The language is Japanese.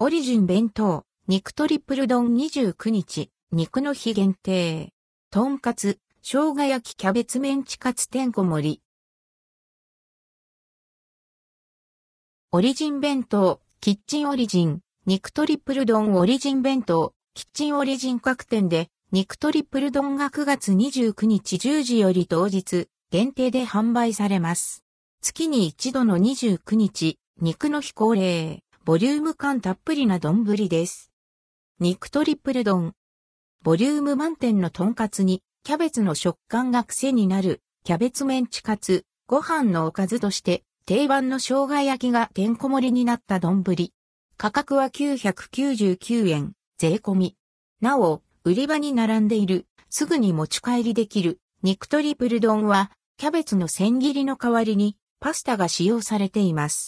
オリジン弁当、肉トリプル丼29日、肉の日限定。とんかつ、生姜焼きキャベツメンチカツてんこ盛り。オリジン弁当、キッチンオリジン、肉トリプル丼オリジン弁当、キッチンオリジン各店で、肉トリプル丼が9月29日10時より当日、限定で販売されます。月に一度の29日、肉の日恒例、ボリューム感たっぷりな丼です。肉トリプル丼。ボリューム満点のとんかつに、キャベツの食感が癖になる、キャベツメンチカツ、ご飯のおかずとして、定番の生姜焼きがてんこ盛りになった丼。価格は999円、税込み。なお、売り場に並んでいる、すぐに持ち帰りできる、肉トリプル丼は、キャベツの千切りの代わりに、パスタが使用されています。